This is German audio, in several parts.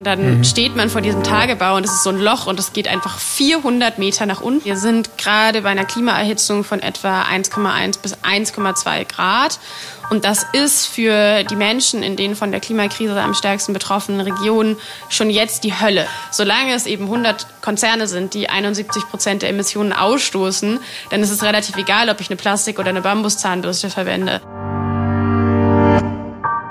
Dann mhm. steht man vor diesem Tagebau und es ist so ein Loch und es geht einfach 400 Meter nach unten. Wir sind gerade bei einer Klimaerhitzung von etwa 1,1 bis 1,2 Grad. Und das ist für die Menschen in den von der Klimakrise am stärksten betroffenen Regionen schon jetzt die Hölle. Solange es eben 100 Konzerne sind, die 71 Prozent der Emissionen ausstoßen, dann ist es relativ egal, ob ich eine Plastik- oder eine Bambuszahnbürste verwende.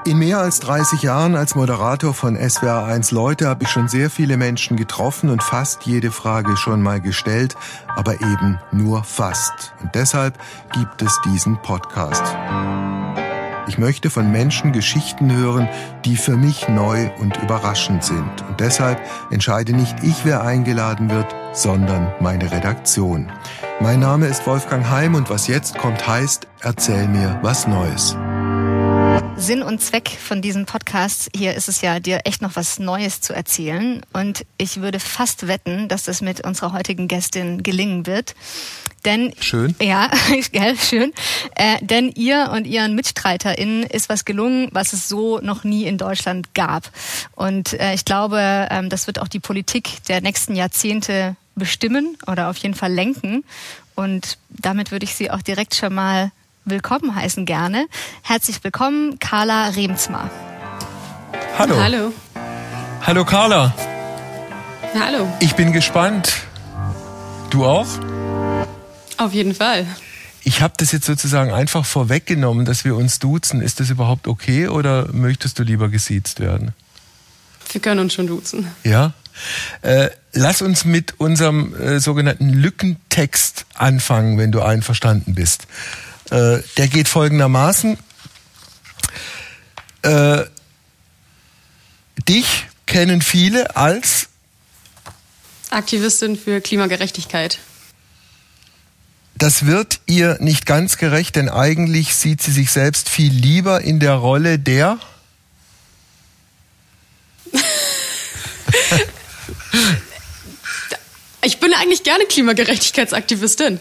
In mehr als 30 Jahren als Moderator von SWR1 Leute habe ich schon sehr viele Menschen getroffen und fast jede Frage schon mal gestellt, aber eben nur fast. Und deshalb gibt es diesen Podcast. Ich möchte von Menschen Geschichten hören, die für mich neu und überraschend sind. Und deshalb entscheide nicht ich, wer eingeladen wird, sondern meine Redaktion. Mein Name ist Wolfgang Heim und was jetzt kommt heißt, erzähl mir was Neues. Sinn und Zweck von diesem Podcast hier ist es ja, dir echt noch was Neues zu erzählen. Und ich würde fast wetten, dass das mit unserer heutigen Gästin gelingen wird. Denn schön. Ja, gell, schön. Äh, denn ihr und ihren MitstreiterInnen ist was gelungen, was es so noch nie in Deutschland gab. Und äh, ich glaube, ähm, das wird auch die Politik der nächsten Jahrzehnte bestimmen oder auf jeden Fall lenken. Und damit würde ich Sie auch direkt schon mal willkommen heißen gerne. Herzlich willkommen, Carla Remsmar. Hallo. Hallo. Hallo Carla. Hallo. Ich bin gespannt. Du auch? Auf jeden Fall. Ich habe das jetzt sozusagen einfach vorweggenommen, dass wir uns duzen. Ist das überhaupt okay oder möchtest du lieber gesiezt werden? Wir können uns schon duzen. Ja? Äh, lass uns mit unserem äh, sogenannten Lückentext anfangen, wenn du einverstanden bist. Äh, der geht folgendermaßen. Äh, dich kennen viele als Aktivistin für Klimagerechtigkeit. Das wird ihr nicht ganz gerecht, denn eigentlich sieht sie sich selbst viel lieber in der Rolle der Ich bin eigentlich gerne Klimagerechtigkeitsaktivistin.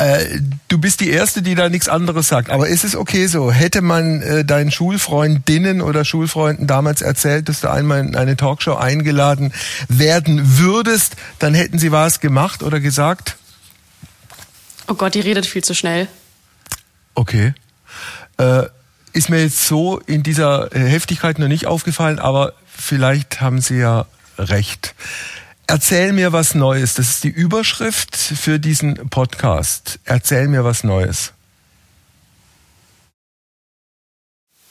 Äh, du bist die Erste, die da nichts anderes sagt. Aber ist es okay so? Hätte man äh, deinen Schulfreundinnen oder Schulfreunden damals erzählt, dass du einmal in eine Talkshow eingeladen werden würdest, dann hätten sie was gemacht oder gesagt? Oh Gott, die redet viel zu schnell. Okay. Äh, ist mir jetzt so in dieser Heftigkeit noch nicht aufgefallen, aber vielleicht haben Sie ja recht. Erzähl mir was Neues. Das ist die Überschrift für diesen Podcast. Erzähl mir was Neues.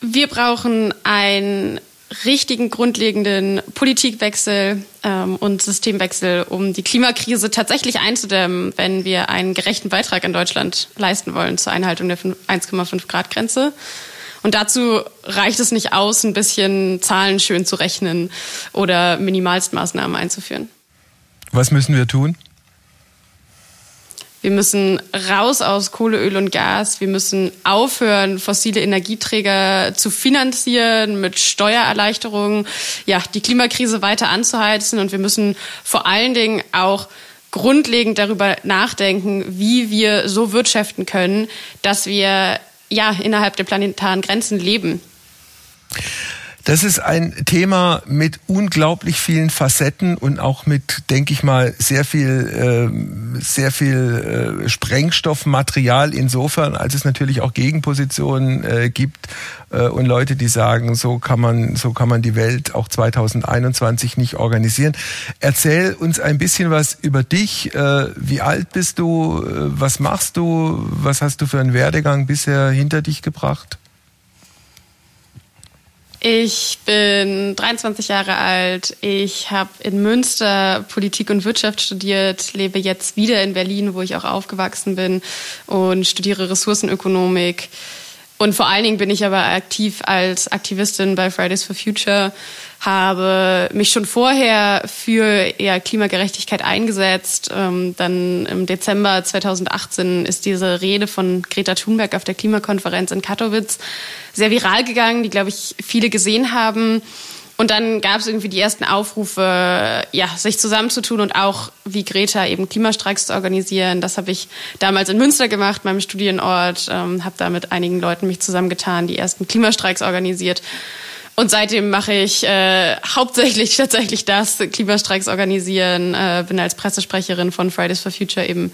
Wir brauchen einen richtigen grundlegenden Politikwechsel ähm, und Systemwechsel, um die Klimakrise tatsächlich einzudämmen, wenn wir einen gerechten Beitrag in Deutschland leisten wollen zur Einhaltung der 1,5 Grad Grenze. Und dazu reicht es nicht aus, ein bisschen Zahlen schön zu rechnen oder Minimalstmaßnahmen einzuführen. Was müssen wir tun? Wir müssen raus aus Kohle, Öl und Gas. Wir müssen aufhören, fossile Energieträger zu finanzieren mit Steuererleichterungen, ja, die Klimakrise weiter anzuheizen. Und wir müssen vor allen Dingen auch grundlegend darüber nachdenken, wie wir so wirtschaften können, dass wir ja innerhalb der planetaren Grenzen leben. Das ist ein Thema mit unglaublich vielen Facetten und auch mit, denke ich mal, sehr viel, äh, sehr viel äh, Sprengstoffmaterial insofern, als es natürlich auch Gegenpositionen äh, gibt äh, und Leute, die sagen, so kann man, so kann man die Welt auch 2021 nicht organisieren. Erzähl uns ein bisschen was über dich. Äh, wie alt bist du? Äh, was machst du? Was hast du für einen Werdegang bisher hinter dich gebracht? Ich bin 23 Jahre alt. Ich habe in Münster Politik und Wirtschaft studiert, lebe jetzt wieder in Berlin, wo ich auch aufgewachsen bin und studiere Ressourcenökonomik. Und vor allen Dingen bin ich aber aktiv als Aktivistin bei Fridays for Future, habe mich schon vorher für eher Klimagerechtigkeit eingesetzt. Ähm, dann im Dezember 2018 ist diese Rede von Greta Thunberg auf der Klimakonferenz in Katowice sehr viral gegangen, die, glaube ich, viele gesehen haben. Und dann gab es irgendwie die ersten Aufrufe, ja, sich zusammenzutun und auch wie Greta eben Klimastreiks zu organisieren. Das habe ich damals in Münster gemacht, meinem Studienort, ähm, habe da mit einigen Leuten mich zusammengetan, die ersten Klimastreiks organisiert. Und seitdem mache ich äh, hauptsächlich tatsächlich das, Klimastreiks organisieren, äh, bin als Pressesprecherin von Fridays for Future eben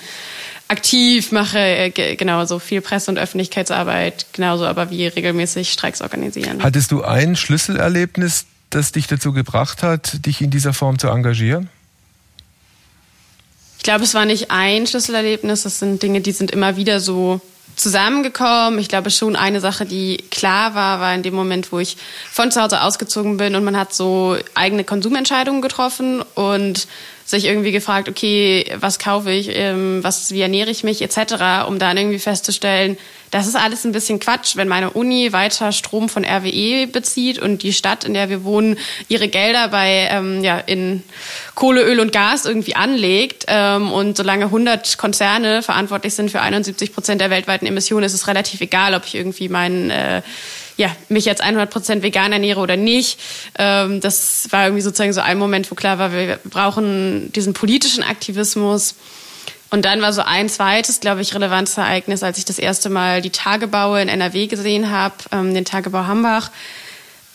aktiv, mache äh, genauso viel Presse- und Öffentlichkeitsarbeit, genauso aber wie regelmäßig Streiks organisieren. Hattest du ein Schlüsselerlebnis, das dich dazu gebracht hat, dich in dieser Form zu engagieren? Ich glaube, es war nicht ein Schlüsselerlebnis, das sind Dinge, die sind immer wieder so zusammengekommen. Ich glaube schon eine Sache, die klar war, war in dem Moment, wo ich von zu Hause ausgezogen bin und man hat so eigene Konsumentscheidungen getroffen und sich irgendwie gefragt, okay, was kaufe ich, ähm, was, wie ernähre ich mich etc., um dann irgendwie festzustellen, das ist alles ein bisschen Quatsch, wenn meine Uni weiter Strom von RWE bezieht und die Stadt, in der wir wohnen, ihre Gelder bei ähm, ja in Kohle, Öl und Gas irgendwie anlegt ähm, und solange 100 Konzerne verantwortlich sind für 71 Prozent der weltweiten Emissionen, ist es relativ egal, ob ich irgendwie meinen äh, ja, mich jetzt 100 Prozent vegan ernähre oder nicht. Ähm, das war irgendwie sozusagen so ein Moment, wo klar war, wir brauchen diesen politischen Aktivismus. Und dann war so ein zweites, glaube ich, relevantes Ereignis, als ich das erste Mal die Tagebaue in NRW gesehen habe, ähm, den Tagebau Hambach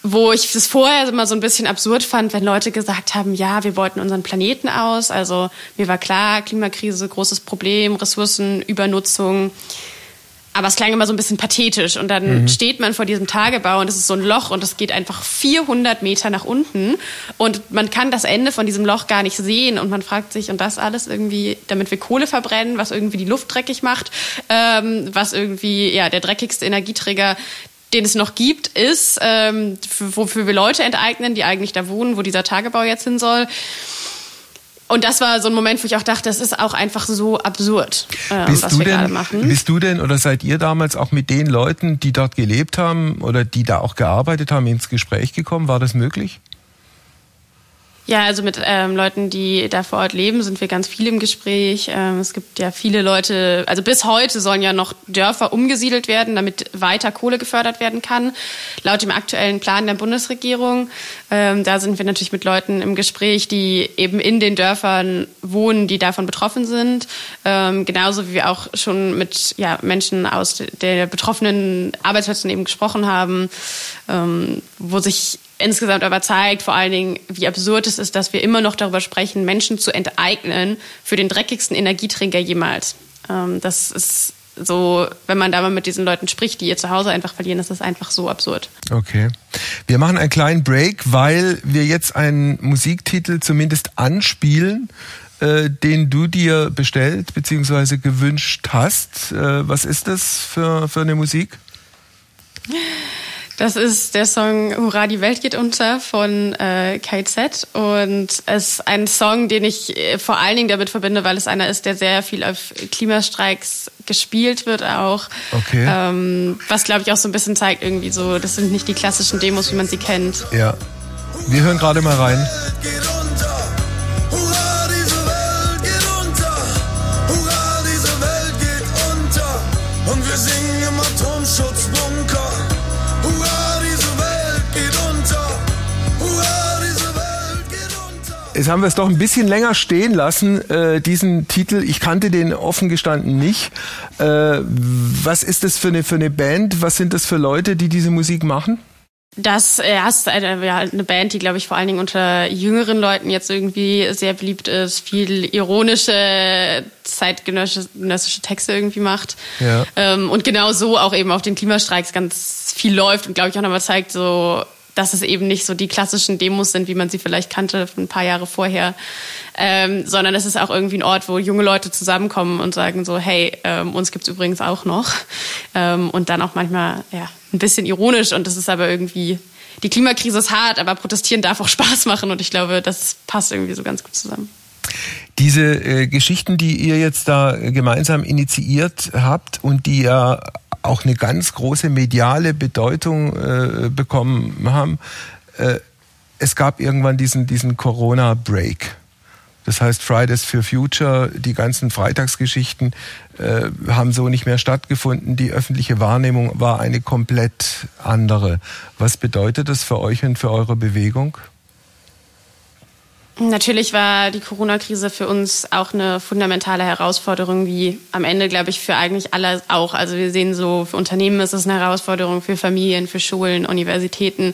wo ich das vorher immer so ein bisschen absurd fand, wenn Leute gesagt haben, ja, wir beuten unseren Planeten aus. Also mir war klar, Klimakrise, großes Problem, Ressourcenübernutzung. Aber es klang immer so ein bisschen pathetisch. Und dann mhm. steht man vor diesem Tagebau und es ist so ein Loch und es geht einfach 400 Meter nach unten. Und man kann das Ende von diesem Loch gar nicht sehen. Und man fragt sich, und das alles irgendwie, damit wir Kohle verbrennen, was irgendwie die Luft dreckig macht, ähm, was irgendwie, ja, der dreckigste Energieträger den es noch gibt, ist, ähm, wofür wir Leute enteignen, die eigentlich da wohnen, wo dieser Tagebau jetzt hin soll. Und das war so ein Moment, wo ich auch dachte, das ist auch einfach so absurd, äh, bist was wir denn, gerade machen. Bist du denn oder seid ihr damals auch mit den Leuten, die dort gelebt haben oder die da auch gearbeitet haben, ins Gespräch gekommen? War das möglich? Ja, also mit ähm, Leuten, die da vor Ort leben, sind wir ganz viel im Gespräch. Ähm, es gibt ja viele Leute, also bis heute sollen ja noch Dörfer umgesiedelt werden, damit weiter Kohle gefördert werden kann, laut dem aktuellen Plan der Bundesregierung. Ähm, da sind wir natürlich mit Leuten im Gespräch, die eben in den Dörfern wohnen, die davon betroffen sind. Ähm, genauso wie wir auch schon mit ja, Menschen aus der betroffenen Arbeitsplätzen eben gesprochen haben, ähm, wo sich insgesamt aber zeigt vor allen Dingen, wie absurd es ist, dass wir immer noch darüber sprechen, Menschen zu enteignen für den dreckigsten Energieträger jemals. Ähm, das ist so, wenn man da mal mit diesen Leuten spricht, die ihr Zuhause einfach verlieren, ist das einfach so absurd. Okay. Wir machen einen kleinen Break, weil wir jetzt einen Musiktitel zumindest anspielen, äh, den du dir bestellt bzw. gewünscht hast. Äh, was ist das für, für eine Musik? Das ist der Song Hurra, die Welt geht unter von äh, KZ und es ist ein Song, den ich äh, vor allen Dingen damit verbinde, weil es einer ist, der sehr viel auf Klimastreiks gespielt wird auch. Okay. Ähm, was glaube ich auch so ein bisschen zeigt irgendwie so, das sind nicht die klassischen Demos, wie man sie kennt. Ja. Wir hören gerade mal rein. Jetzt haben wir es doch ein bisschen länger stehen lassen, äh, diesen Titel. Ich kannte den offen gestanden nicht. Äh, was ist das für eine, für eine Band? Was sind das für Leute, die diese Musik machen? Das äh, ist eine, ja, eine Band, die, glaube ich, vor allen Dingen unter jüngeren Leuten jetzt irgendwie sehr beliebt ist, viel ironische, zeitgenössische Texte irgendwie macht. Ja. Ähm, und genau so auch eben auf den Klimastreiks ganz viel läuft und, glaube ich, auch nochmal zeigt, so dass es eben nicht so die klassischen Demos sind, wie man sie vielleicht kannte ein paar Jahre vorher, ähm, sondern es ist auch irgendwie ein Ort, wo junge Leute zusammenkommen und sagen so, hey, ähm, uns gibt's übrigens auch noch. Ähm, und dann auch manchmal ja ein bisschen ironisch und das ist aber irgendwie, die Klimakrise ist hart, aber protestieren darf auch Spaß machen und ich glaube, das passt irgendwie so ganz gut zusammen. Diese äh, Geschichten, die ihr jetzt da gemeinsam initiiert habt und die ja auch eine ganz große mediale Bedeutung äh, bekommen haben. Äh, es gab irgendwann diesen, diesen Corona-Break. Das heißt, Fridays for Future, die ganzen Freitagsgeschichten äh, haben so nicht mehr stattgefunden. Die öffentliche Wahrnehmung war eine komplett andere. Was bedeutet das für euch und für eure Bewegung? Natürlich war die Corona-Krise für uns auch eine fundamentale Herausforderung, wie am Ende, glaube ich, für eigentlich alle auch. Also wir sehen so, für Unternehmen ist es eine Herausforderung, für Familien, für Schulen, Universitäten.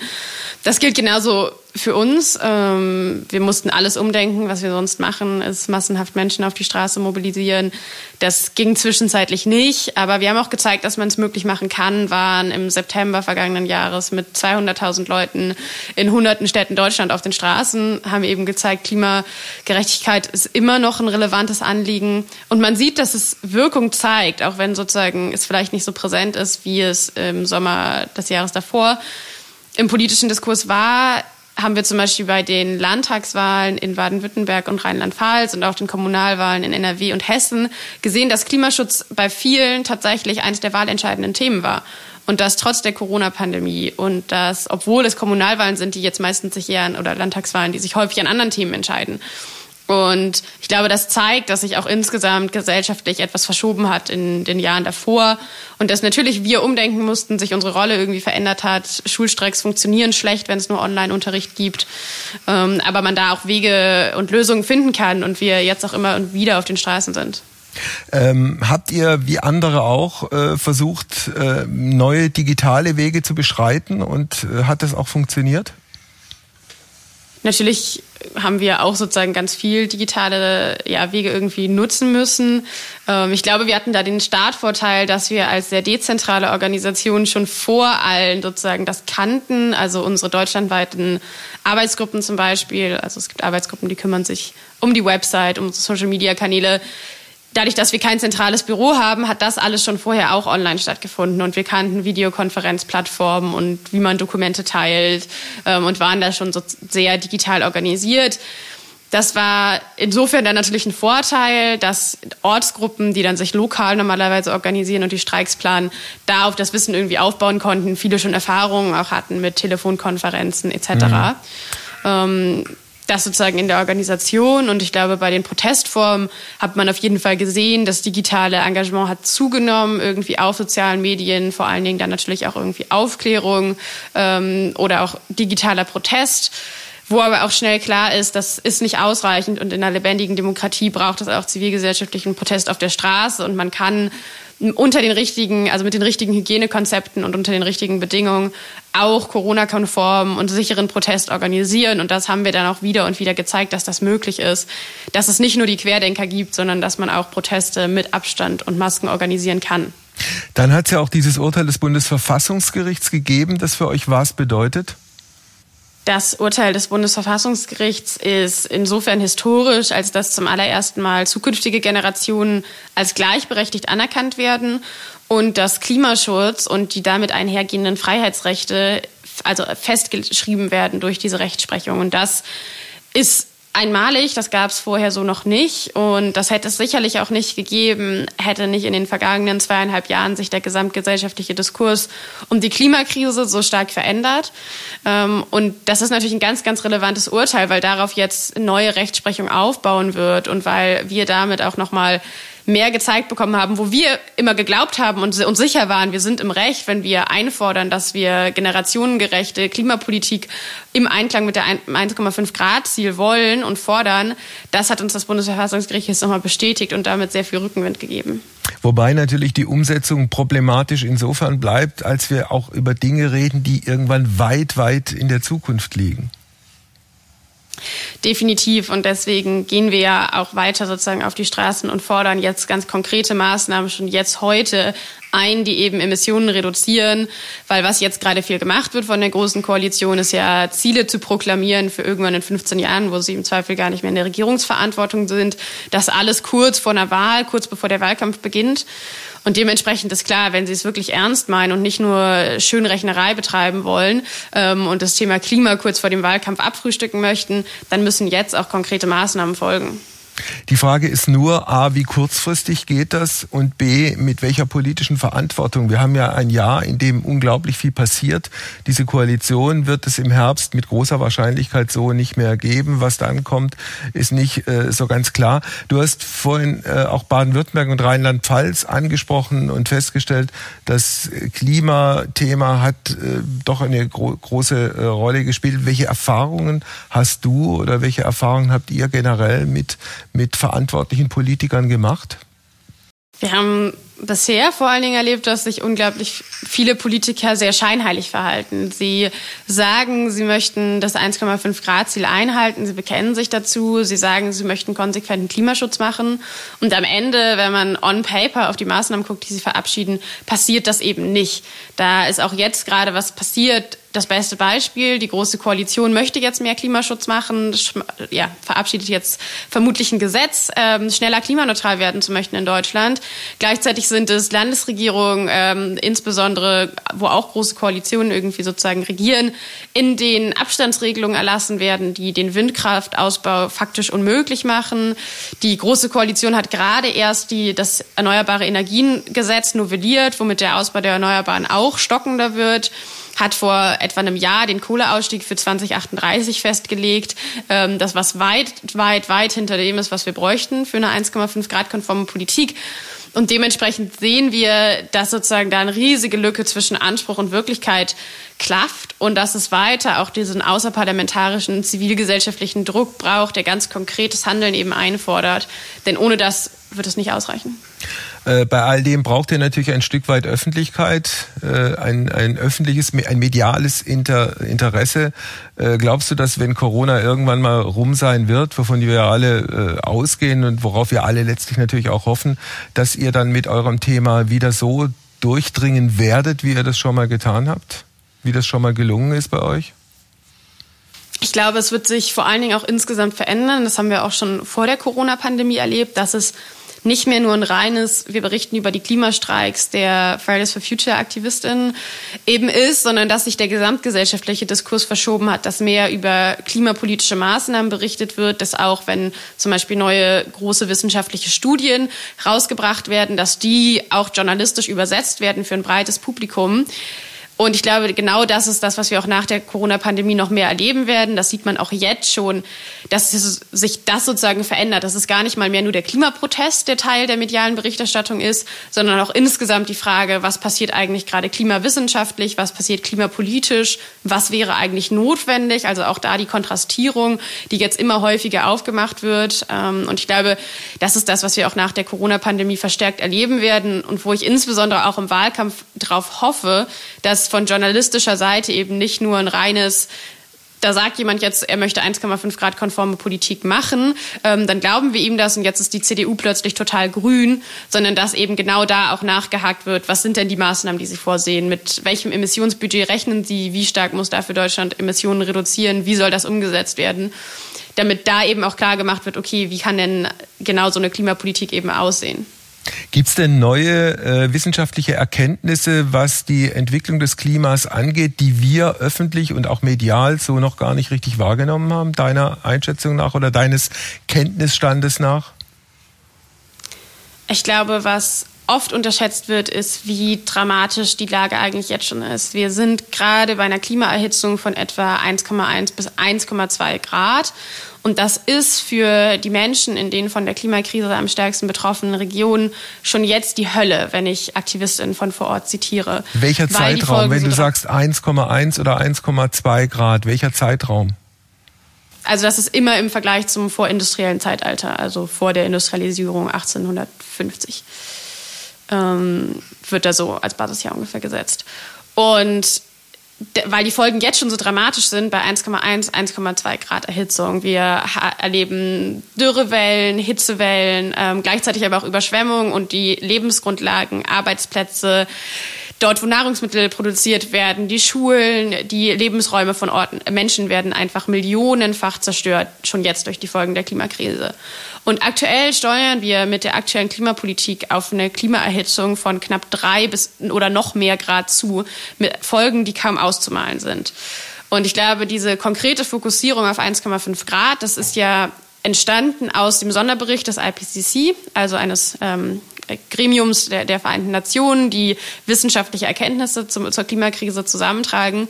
Das gilt genauso für uns. Ähm, wir mussten alles umdenken, was wir sonst machen, ist massenhaft Menschen auf die Straße mobilisieren. Das ging zwischenzeitlich nicht, aber wir haben auch gezeigt, dass man es möglich machen kann, waren im September vergangenen Jahres mit 200.000 Leuten in hunderten Städten Deutschland auf den Straßen, haben eben gezeigt, Klimagerechtigkeit ist immer noch ein relevantes Anliegen. Und man sieht, dass es Wirkung zeigt, auch wenn sozusagen es vielleicht nicht so präsent ist, wie es im Sommer des Jahres davor im politischen Diskurs war, haben wir zum Beispiel bei den Landtagswahlen in Baden-Württemberg und Rheinland-Pfalz und auch den Kommunalwahlen in NRW und Hessen gesehen, dass Klimaschutz bei vielen tatsächlich eines der wahlentscheidenden Themen war. Und das trotz der Corona-Pandemie und das, obwohl es Kommunalwahlen sind, die jetzt meistens sich eher an, oder Landtagswahlen, die sich häufig an anderen Themen entscheiden. Und ich glaube, das zeigt, dass sich auch insgesamt gesellschaftlich etwas verschoben hat in den Jahren davor und dass natürlich wir umdenken mussten, sich unsere Rolle irgendwie verändert hat. Schulstreiks funktionieren schlecht, wenn es nur Online-Unterricht gibt, ähm, aber man da auch Wege und Lösungen finden kann und wir jetzt auch immer und wieder auf den Straßen sind. Ähm, habt ihr wie andere auch äh, versucht, äh, neue digitale Wege zu beschreiten und äh, hat das auch funktioniert? Natürlich haben wir auch sozusagen ganz viel digitale ja, Wege irgendwie nutzen müssen. Ähm, ich glaube, wir hatten da den Startvorteil, dass wir als sehr dezentrale Organisation schon vor allen sozusagen das kannten. Also unsere deutschlandweiten Arbeitsgruppen zum Beispiel. Also es gibt Arbeitsgruppen, die kümmern sich um die Website, um Social-Media-Kanäle dadurch, dass wir kein zentrales Büro haben, hat das alles schon vorher auch online stattgefunden und wir kannten Videokonferenzplattformen und wie man Dokumente teilt ähm, und waren da schon so sehr digital organisiert. Das war insofern dann natürlich ein Vorteil, dass Ortsgruppen, die dann sich lokal normalerweise organisieren und die Streiks planen, da auf das Wissen irgendwie aufbauen konnten, viele schon Erfahrungen auch hatten mit Telefonkonferenzen etc. Mhm. Ähm, das sozusagen in der Organisation und ich glaube, bei den Protestformen hat man auf jeden Fall gesehen, das digitale Engagement hat zugenommen, irgendwie auf sozialen Medien, vor allen Dingen dann natürlich auch irgendwie Aufklärung ähm, oder auch digitaler Protest. Wo aber auch schnell klar ist, das ist nicht ausreichend und in einer lebendigen Demokratie braucht es auch zivilgesellschaftlichen Protest auf der Straße und man kann unter den richtigen, also mit den richtigen Hygienekonzepten und unter den richtigen Bedingungen auch Corona-konform und sicheren Protest organisieren. Und das haben wir dann auch wieder und wieder gezeigt, dass das möglich ist, dass es nicht nur die Querdenker gibt, sondern dass man auch Proteste mit Abstand und Masken organisieren kann. Dann hat es ja auch dieses Urteil des Bundesverfassungsgerichts gegeben, das für euch was bedeutet? Das Urteil des Bundesverfassungsgerichts ist insofern historisch, als dass zum allerersten Mal zukünftige Generationen als gleichberechtigt anerkannt werden und dass Klimaschutz und die damit einhergehenden Freiheitsrechte also festgeschrieben werden durch diese Rechtsprechung. Und das ist einmalig, das gab es vorher so noch nicht und das hätte es sicherlich auch nicht gegeben, hätte nicht in den vergangenen zweieinhalb Jahren sich der gesamtgesellschaftliche Diskurs um die Klimakrise so stark verändert. Ähm, und das ist natürlich ein ganz, ganz relevantes Urteil, weil darauf jetzt neue Rechtsprechung aufbauen wird und weil wir damit auch nochmal mehr gezeigt bekommen haben, wo wir immer geglaubt haben und uns sicher waren, wir sind im Recht, wenn wir einfordern, dass wir generationengerechte Klimapolitik im Einklang mit der 1,5 Grad Ziel wollen und fordern. Das hat uns das Bundesverfassungsgericht jetzt nochmal bestätigt und damit sehr viel Rückenwind gegeben. Wobei natürlich die Umsetzung problematisch insofern bleibt, als wir auch über Dinge reden, die irgendwann weit, weit in der Zukunft liegen. Definitiv. Und deswegen gehen wir ja auch weiter sozusagen auf die Straßen und fordern jetzt ganz konkrete Maßnahmen schon jetzt heute ein, die eben Emissionen reduzieren. Weil was jetzt gerade viel gemacht wird von der Großen Koalition, ist ja Ziele zu proklamieren für irgendwann in 15 Jahren, wo sie im Zweifel gar nicht mehr in der Regierungsverantwortung sind. Das alles kurz vor einer Wahl, kurz bevor der Wahlkampf beginnt. Und dementsprechend ist klar, wenn Sie es wirklich ernst meinen und nicht nur Schönrechnerei betreiben wollen ähm, und das Thema Klima kurz vor dem Wahlkampf abfrühstücken möchten, dann müssen jetzt auch konkrete Maßnahmen folgen. Die Frage ist nur, a, wie kurzfristig geht das und b, mit welcher politischen Verantwortung. Wir haben ja ein Jahr, in dem unglaublich viel passiert. Diese Koalition wird es im Herbst mit großer Wahrscheinlichkeit so nicht mehr geben. Was dann kommt, ist nicht äh, so ganz klar. Du hast vorhin äh, auch Baden-Württemberg und Rheinland-Pfalz angesprochen und festgestellt, das Klimathema hat äh, doch eine gro große äh, Rolle gespielt. Welche Erfahrungen hast du oder welche Erfahrungen habt ihr generell mit mit verantwortlichen Politikern gemacht? Wir haben bisher vor allen Dingen erlebt, dass sich unglaublich viele Politiker sehr scheinheilig verhalten. Sie sagen, sie möchten das 1,5 Grad Ziel einhalten, sie bekennen sich dazu, sie sagen, sie möchten konsequenten Klimaschutz machen und am Ende, wenn man on paper auf die Maßnahmen guckt, die sie verabschieden, passiert das eben nicht. Da ist auch jetzt gerade was passiert, das beste Beispiel. Die Große Koalition möchte jetzt mehr Klimaschutz machen, ja, verabschiedet jetzt vermutlich ein Gesetz, ähm, schneller klimaneutral werden zu möchten in Deutschland. Gleichzeitig sind es Landesregierungen, ähm, insbesondere, wo auch große Koalitionen irgendwie sozusagen regieren, in denen Abstandsregelungen erlassen werden, die den Windkraftausbau faktisch unmöglich machen. Die Große Koalition hat gerade erst die, das Erneuerbare Energiengesetz novelliert, womit der Ausbau der Erneuerbaren auch stockender wird hat vor etwa einem Jahr den Kohleausstieg für 2038 festgelegt. Ähm, das was weit, weit, weit hinter dem ist, was wir bräuchten für eine 1,5 Grad konforme Politik. Und dementsprechend sehen wir, dass sozusagen da eine riesige Lücke zwischen Anspruch und Wirklichkeit klafft und dass es weiter auch diesen außerparlamentarischen zivilgesellschaftlichen Druck braucht, der ganz konkretes Handeln eben einfordert. Denn ohne das wird es nicht ausreichen. Äh, bei all dem braucht ihr natürlich ein Stück weit Öffentlichkeit, äh, ein, ein öffentliches, ein mediales Inter, Interesse. Äh, glaubst du, dass wenn Corona irgendwann mal rum sein wird, wovon wir alle ausgehen und worauf wir alle letztlich natürlich auch hoffen, dass ihr dann mit eurem Thema wieder so durchdringen werdet, wie ihr das schon mal getan habt? Wie das schon mal gelungen ist bei euch? Ich glaube, es wird sich vor allen Dingen auch insgesamt verändern. Das haben wir auch schon vor der Corona-Pandemie erlebt, dass es nicht mehr nur ein reines, wir berichten über die Klimastreiks der Fridays for Future Aktivistinnen eben ist, sondern dass sich der gesamtgesellschaftliche Diskurs verschoben hat, dass mehr über klimapolitische Maßnahmen berichtet wird, dass auch wenn zum Beispiel neue große wissenschaftliche Studien rausgebracht werden, dass die auch journalistisch übersetzt werden für ein breites Publikum. Und ich glaube, genau das ist das, was wir auch nach der Corona-Pandemie noch mehr erleben werden. Das sieht man auch jetzt schon, dass sich das sozusagen verändert. Dass es gar nicht mal mehr nur der Klimaprotest, der Teil der medialen Berichterstattung ist, sondern auch insgesamt die Frage, was passiert eigentlich gerade klimawissenschaftlich, was passiert klimapolitisch, was wäre eigentlich notwendig. Also auch da die Kontrastierung, die jetzt immer häufiger aufgemacht wird. Ähm, und ich glaube, das ist das, was wir auch nach der Corona-Pandemie verstärkt erleben werden und wo ich insbesondere auch im Wahlkampf darauf hoffe, dass von journalistischer Seite eben nicht nur ein reines da sagt jemand jetzt, er möchte 1,5 Grad konforme Politik machen, ähm, dann glauben wir ihm das und jetzt ist die CDU plötzlich total grün, sondern dass eben genau da auch nachgehakt wird, was sind denn die Maßnahmen, die Sie vorsehen, mit welchem Emissionsbudget rechnen Sie, wie stark muss dafür Deutschland Emissionen reduzieren, wie soll das umgesetzt werden, damit da eben auch klar gemacht wird, okay, wie kann denn genau so eine Klimapolitik eben aussehen. Gibt es denn neue äh, wissenschaftliche Erkenntnisse, was die Entwicklung des Klimas angeht, die wir öffentlich und auch medial so noch gar nicht richtig wahrgenommen haben, deiner Einschätzung nach oder deines Kenntnisstandes nach? Ich glaube, was oft unterschätzt wird, ist, wie dramatisch die Lage eigentlich jetzt schon ist. Wir sind gerade bei einer Klimaerhitzung von etwa 1,1 bis 1,2 Grad. Und das ist für die Menschen in den von der Klimakrise am stärksten betroffenen Regionen schon jetzt die Hölle, wenn ich Aktivistinnen von vor Ort zitiere. Welcher Zeitraum, wenn du sagst 1,1 oder 1,2 Grad, welcher Zeitraum? Also das ist immer im Vergleich zum vorindustriellen Zeitalter, also vor der Industrialisierung 1850 ähm, wird da so als Basisjahr ungefähr gesetzt. Und weil die Folgen jetzt schon so dramatisch sind bei 1,1, 1,2 Grad Erhitzung. Wir erleben Dürrewellen, Hitzewellen, ähm, gleichzeitig aber auch Überschwemmungen und die Lebensgrundlagen, Arbeitsplätze, dort, wo Nahrungsmittel produziert werden, die Schulen, die Lebensräume von Orten, Menschen werden einfach millionenfach zerstört, schon jetzt durch die Folgen der Klimakrise. Und aktuell steuern wir mit der aktuellen Klimapolitik auf eine Klimaerhitzung von knapp drei bis oder noch mehr Grad zu, mit Folgen, die kaum auszumalen sind. Und ich glaube, diese konkrete Fokussierung auf 1,5 Grad, das ist ja entstanden aus dem Sonderbericht des IPCC, also eines ähm, Gremiums der, der Vereinten Nationen, die wissenschaftliche Erkenntnisse zum, zur Klimakrise zusammentragen,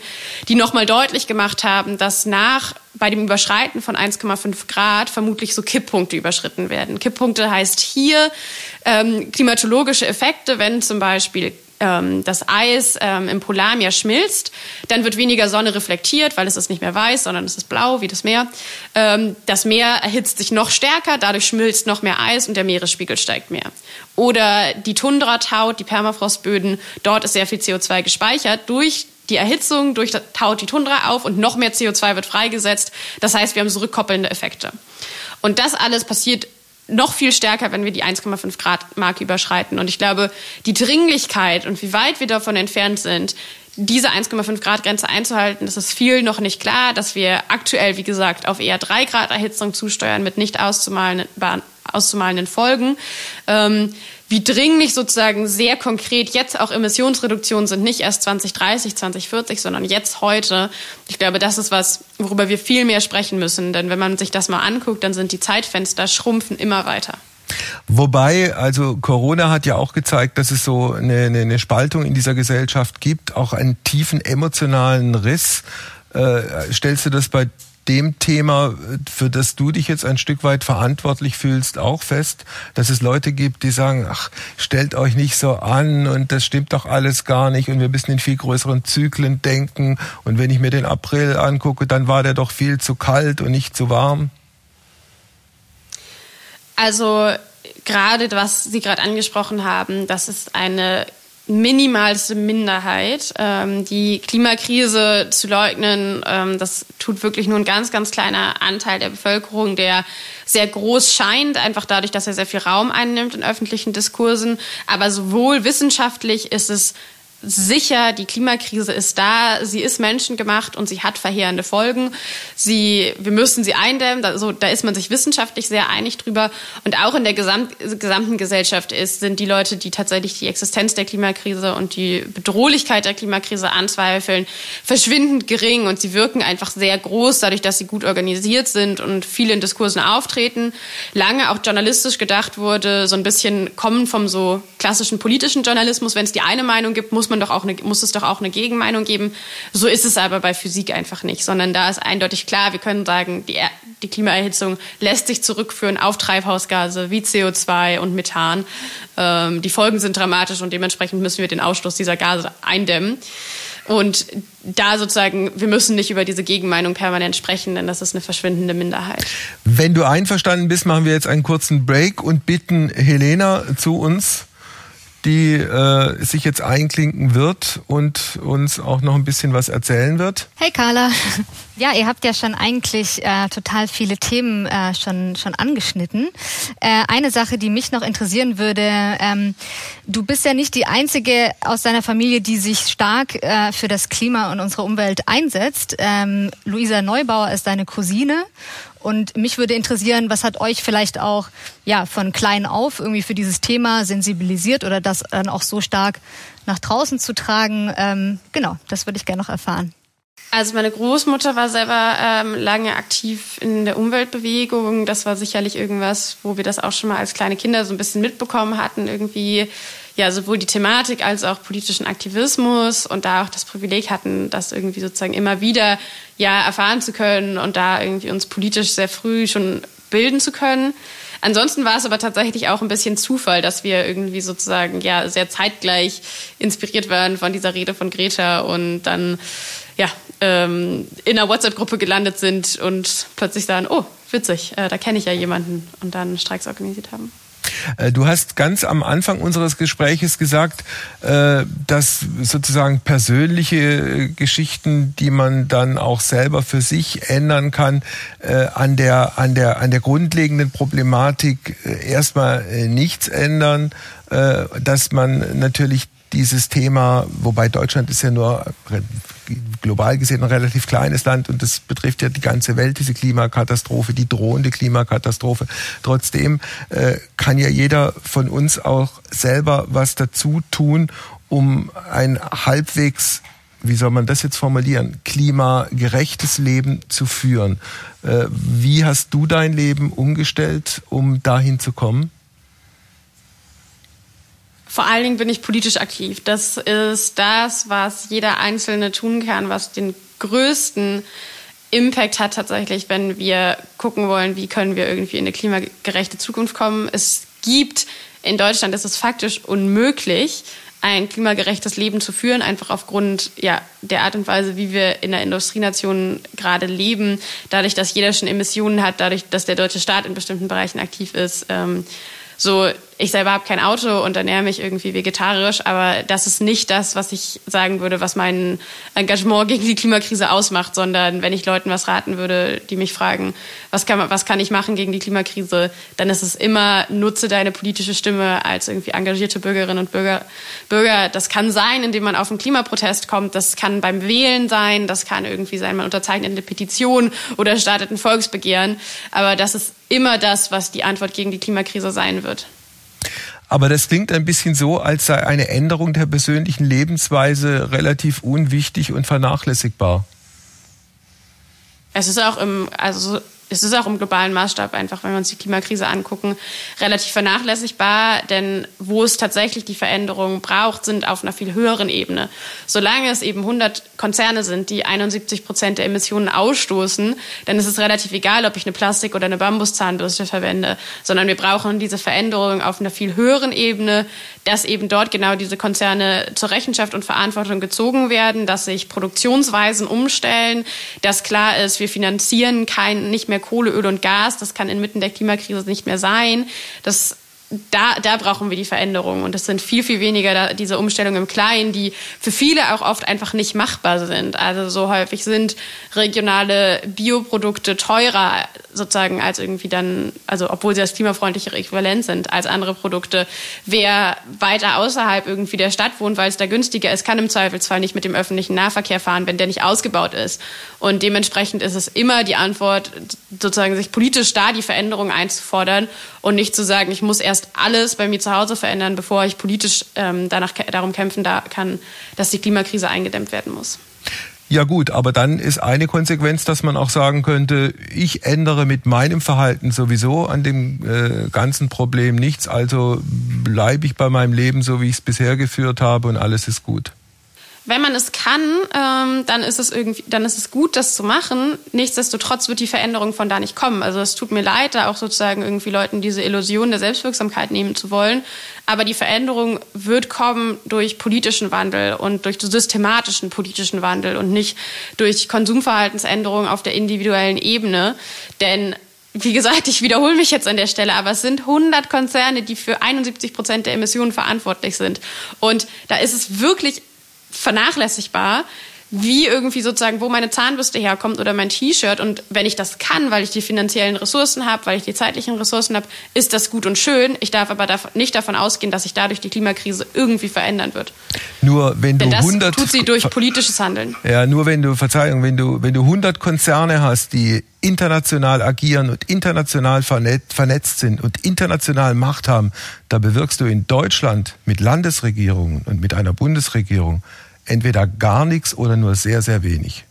die nochmal deutlich gemacht haben, dass nach bei dem Überschreiten von 1,5 Grad vermutlich so Kipppunkte überschritten werden. Kipppunkte heißt hier ähm, klimatologische Effekte, wenn zum Beispiel ähm, das Eis ähm, im Polarmeer schmilzt, dann wird weniger Sonne reflektiert, weil es ist nicht mehr weiß, sondern es ist blau wie das Meer. Ähm, das Meer erhitzt sich noch stärker, dadurch schmilzt noch mehr Eis und der Meeresspiegel steigt mehr. Oder die Tundra-Taut, die Permafrostböden, dort ist sehr viel CO2 gespeichert durch die Erhitzung durch taut die Tundra auf und noch mehr CO2 wird freigesetzt. Das heißt, wir haben zurückkoppelnde Effekte. Und das alles passiert noch viel stärker, wenn wir die 1,5 Grad Marke überschreiten. Und ich glaube, die Dringlichkeit und wie weit wir davon entfernt sind, diese 1,5 Grad Grenze einzuhalten, das ist viel noch nicht klar, dass wir aktuell, wie gesagt, auf eher 3 Grad Erhitzung zusteuern mit nicht auszumalenden, auszumalenden Folgen. Ähm, wie dringlich sozusagen sehr konkret jetzt auch Emissionsreduktionen sind, nicht erst 2030, 2040, sondern jetzt heute. Ich glaube, das ist was, worüber wir viel mehr sprechen müssen. Denn wenn man sich das mal anguckt, dann sind die Zeitfenster schrumpfen immer weiter. Wobei, also Corona hat ja auch gezeigt, dass es so eine, eine Spaltung in dieser Gesellschaft gibt, auch einen tiefen emotionalen Riss. Äh, stellst du das bei dem Thema, für das du dich jetzt ein Stück weit verantwortlich fühlst, auch fest, dass es Leute gibt, die sagen, ach, stellt euch nicht so an und das stimmt doch alles gar nicht und wir müssen in viel größeren Zyklen denken und wenn ich mir den April angucke, dann war der doch viel zu kalt und nicht zu warm? Also gerade was Sie gerade angesprochen haben, das ist eine minimalste Minderheit. Ähm, die Klimakrise zu leugnen, ähm, das tut wirklich nur ein ganz, ganz kleiner Anteil der Bevölkerung, der sehr groß scheint, einfach dadurch, dass er sehr viel Raum einnimmt in öffentlichen Diskursen. Aber sowohl wissenschaftlich ist es sicher, die Klimakrise ist da, sie ist menschengemacht und sie hat verheerende Folgen. Sie, wir müssen sie eindämmen, da, da ist man sich wissenschaftlich sehr einig drüber. Und auch in der gesamt, gesamten Gesellschaft ist, sind die Leute, die tatsächlich die Existenz der Klimakrise und die Bedrohlichkeit der Klimakrise anzweifeln, verschwindend gering und sie wirken einfach sehr groß, dadurch, dass sie gut organisiert sind und viel in Diskursen auftreten. Lange auch journalistisch gedacht wurde, so ein bisschen kommen vom so klassischen politischen Journalismus, wenn es die eine Meinung gibt, muss man man doch auch eine, muss es doch auch eine Gegenmeinung geben. So ist es aber bei Physik einfach nicht, sondern da ist eindeutig klar, wir können sagen, die, die Klimaerhitzung lässt sich zurückführen auf Treibhausgase wie CO2 und Methan. Ähm, die Folgen sind dramatisch und dementsprechend müssen wir den Ausstoß dieser Gase eindämmen. Und da sozusagen, wir müssen nicht über diese Gegenmeinung permanent sprechen, denn das ist eine verschwindende Minderheit. Wenn du einverstanden bist, machen wir jetzt einen kurzen Break und bitten Helena zu uns die äh, sich jetzt einklinken wird und uns auch noch ein bisschen was erzählen wird. Hey Carla. Ja, ihr habt ja schon eigentlich äh, total viele Themen äh, schon, schon angeschnitten. Äh, eine Sache, die mich noch interessieren würde, ähm, du bist ja nicht die Einzige aus deiner Familie, die sich stark äh, für das Klima und unsere Umwelt einsetzt. Ähm, Luisa Neubauer ist deine Cousine und mich würde interessieren, was hat euch vielleicht auch ja von klein auf irgendwie für dieses Thema sensibilisiert oder das dann auch so stark nach draußen zu tragen? Ähm, genau, das würde ich gerne noch erfahren. Also meine Großmutter war selber ähm, lange aktiv in der Umweltbewegung. Das war sicherlich irgendwas, wo wir das auch schon mal als kleine Kinder so ein bisschen mitbekommen hatten, irgendwie ja sowohl die Thematik als auch politischen Aktivismus und da auch das Privileg hatten, das irgendwie sozusagen immer wieder ja erfahren zu können und da irgendwie uns politisch sehr früh schon bilden zu können. Ansonsten war es aber tatsächlich auch ein bisschen Zufall, dass wir irgendwie sozusagen ja sehr zeitgleich inspiriert waren von dieser Rede von Greta und dann ja ähm, in einer WhatsApp-Gruppe gelandet sind und plötzlich sagen, oh witzig, äh, da kenne ich ja jemanden und dann Streiks organisiert haben. Äh, du hast ganz am Anfang unseres Gespräches gesagt, äh, dass sozusagen persönliche äh, Geschichten, die man dann auch selber für sich ändern kann, an der, an der, an der grundlegenden Problematik erstmal nichts ändern, dass man natürlich dieses Thema, wobei Deutschland ist ja nur global gesehen ein relativ kleines Land und das betrifft ja die ganze Welt, diese Klimakatastrophe, die drohende Klimakatastrophe. Trotzdem äh, kann ja jeder von uns auch selber was dazu tun, um ein halbwegs wie soll man das jetzt formulieren, klimagerechtes Leben zu führen. Äh, wie hast du dein Leben umgestellt, um dahin zu kommen? Vor allen Dingen bin ich politisch aktiv. Das ist das, was jeder Einzelne tun kann, was den größten Impact hat tatsächlich, wenn wir gucken wollen, wie können wir irgendwie in eine klimagerechte Zukunft kommen. Es gibt in Deutschland, ist es faktisch unmöglich, ein klimagerechtes Leben zu führen, einfach aufgrund ja, der Art und Weise, wie wir in der Industrienation gerade leben, dadurch, dass jeder schon Emissionen hat, dadurch, dass der deutsche Staat in bestimmten Bereichen aktiv ist. Ähm, so, ich selber habe kein Auto und ernähre mich irgendwie vegetarisch, aber das ist nicht das, was ich sagen würde, was mein Engagement gegen die Klimakrise ausmacht, sondern wenn ich Leuten was raten würde, die mich fragen, was kann, was kann ich machen gegen die Klimakrise, dann ist es immer, nutze deine politische Stimme als irgendwie engagierte Bürgerinnen und Bürger. Bürger. Das kann sein, indem man auf einen Klimaprotest kommt, das kann beim Wählen sein, das kann irgendwie sein, man unterzeichnet eine Petition oder startet ein Volksbegehren, aber das ist immer das, was die Antwort gegen die Klimakrise sein wird. Aber das klingt ein bisschen so, als sei eine Änderung der persönlichen Lebensweise relativ unwichtig und vernachlässigbar. Es ist auch im, also es ist auch im globalen Maßstab einfach, wenn wir uns die Klimakrise angucken, relativ vernachlässigbar. Denn wo es tatsächlich die Veränderungen braucht, sind auf einer viel höheren Ebene. Solange es eben 100 Konzerne sind, die 71 Prozent der Emissionen ausstoßen, dann ist es relativ egal, ob ich eine Plastik- oder eine Bambuszahnbürste verwende, sondern wir brauchen diese Veränderungen auf einer viel höheren Ebene, dass eben dort genau diese Konzerne zur Rechenschaft und Verantwortung gezogen werden, dass sich Produktionsweisen umstellen, dass klar ist, wir finanzieren kein, nicht mehr mehr Kohle, Öl und Gas. Das kann inmitten der Klimakrise nicht mehr sein. Das da, da brauchen wir die Veränderung. Und es sind viel, viel weniger da, diese Umstellungen im Kleinen, die für viele auch oft einfach nicht machbar sind. Also so häufig sind regionale Bioprodukte teurer sozusagen als irgendwie dann, also obwohl sie das klimafreundlichere Äquivalent sind als andere Produkte. Wer weiter außerhalb irgendwie der Stadt wohnt, weil es da günstiger ist, kann im Zweifelsfall nicht mit dem öffentlichen Nahverkehr fahren, wenn der nicht ausgebaut ist. Und dementsprechend ist es immer die Antwort, sozusagen sich politisch da die Veränderung einzufordern und nicht zu sagen, ich muss erst alles bei mir zu Hause verändern, bevor ich politisch ähm, danach darum kämpfen da kann, dass die Klimakrise eingedämmt werden muss. Ja gut, aber dann ist eine Konsequenz, dass man auch sagen könnte, ich ändere mit meinem Verhalten sowieso an dem äh, ganzen Problem nichts, also bleibe ich bei meinem Leben so, wie ich es bisher geführt habe und alles ist gut wenn man es kann, ähm, dann ist es irgendwie, dann ist es gut, das zu machen. Nichtsdestotrotz wird die Veränderung von da nicht kommen. Also es tut mir leid, da auch sozusagen irgendwie Leuten diese Illusion der Selbstwirksamkeit nehmen zu wollen. Aber die Veränderung wird kommen durch politischen Wandel und durch systematischen politischen Wandel und nicht durch Konsumverhaltensänderungen auf der individuellen Ebene. Denn wie gesagt, ich wiederhole mich jetzt an der Stelle, aber es sind 100 Konzerne, die für 71 Prozent der Emissionen verantwortlich sind. Und da ist es wirklich vernachlässigbar, wie irgendwie sozusagen, wo meine Zahnbürste herkommt oder mein T-Shirt. Und wenn ich das kann, weil ich die finanziellen Ressourcen habe, weil ich die zeitlichen Ressourcen habe, ist das gut und schön. Ich darf aber nicht davon ausgehen, dass sich dadurch die Klimakrise irgendwie verändern wird. Nur wenn Denn du das 100 tut sie durch politisches Handeln. Ja, nur wenn du Verzeihung, wenn du wenn du 100 Konzerne hast, die international agieren und international vernetzt sind und international Macht haben, da bewirkst du in Deutschland mit Landesregierungen und mit einer Bundesregierung entweder gar nichts oder nur sehr, sehr wenig.